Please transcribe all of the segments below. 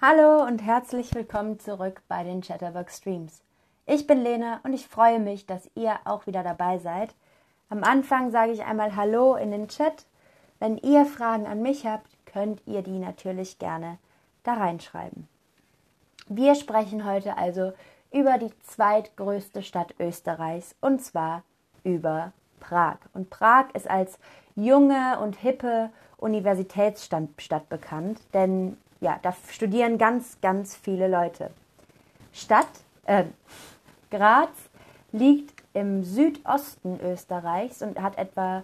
Hallo und herzlich willkommen zurück bei den Chatterbox Streams. Ich bin Lena und ich freue mich, dass ihr auch wieder dabei seid. Am Anfang sage ich einmal Hallo in den Chat. Wenn ihr Fragen an mich habt, könnt ihr die natürlich gerne da reinschreiben. Wir sprechen heute also über die zweitgrößte Stadt Österreichs und zwar über Prag. Und Prag ist als junge und hippe Universitätsstadt bekannt, denn ja, da studieren ganz, ganz viele Leute. Stadt, äh, Graz liegt im Südosten Österreichs und hat etwa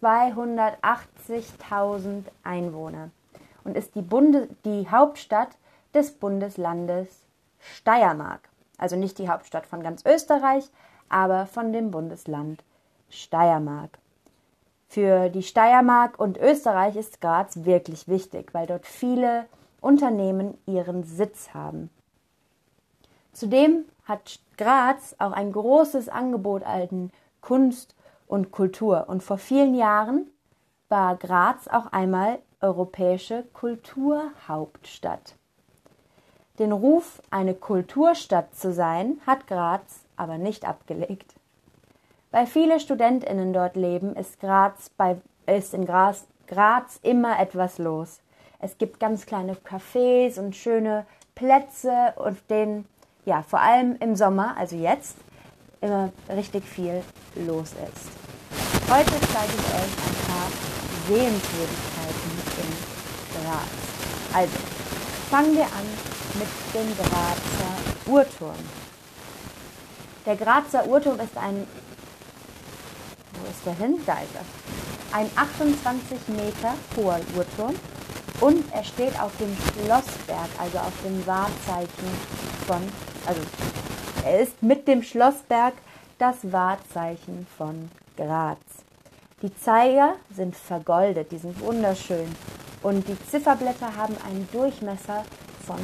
280.000 Einwohner und ist die, Bunde die Hauptstadt des Bundeslandes Steiermark. Also nicht die Hauptstadt von ganz Österreich, aber von dem Bundesland Steiermark. Für die Steiermark und Österreich ist Graz wirklich wichtig, weil dort viele Unternehmen ihren Sitz haben. Zudem hat Graz auch ein großes Angebot an Kunst und Kultur und vor vielen Jahren war Graz auch einmal europäische Kulturhauptstadt. Den Ruf, eine Kulturstadt zu sein, hat Graz aber nicht abgelegt. Weil viele Studentinnen dort leben, ist, Graz bei, ist in Graz, Graz immer etwas los. Es gibt ganz kleine Cafés und schöne Plätze, auf denen ja vor allem im Sommer, also jetzt, immer richtig viel los ist. Heute zeige ich euch ein paar Sehenswürdigkeiten in Graz. Also, fangen wir an mit dem Grazer Uhrturm. Der Grazer Uhrturm ist ein wo ist der hin? Da ist er. Ein 28 Meter hoher Uhrturm und er steht auf dem Schlossberg, also auf dem Wahrzeichen von, also er ist mit dem Schlossberg das Wahrzeichen von Graz. Die Zeiger sind vergoldet, die sind wunderschön und die Zifferblätter haben einen Durchmesser von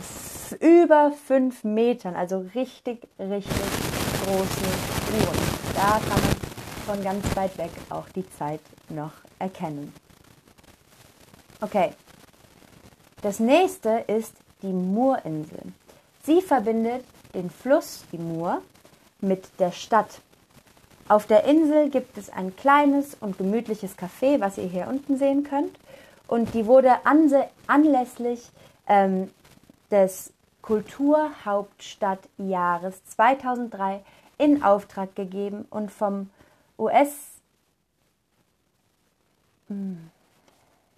über fünf Metern, also richtig, richtig große Uhren. Da kann man von ganz weit weg auch die Zeit noch erkennen. Okay, das nächste ist die Murinsel. Sie verbindet den Fluss, die Mur, mit der Stadt. Auf der Insel gibt es ein kleines und gemütliches Café, was ihr hier unten sehen könnt. Und die wurde anlässlich ähm, des Kulturhauptstadtjahres 2003 in Auftrag gegeben und vom US hm,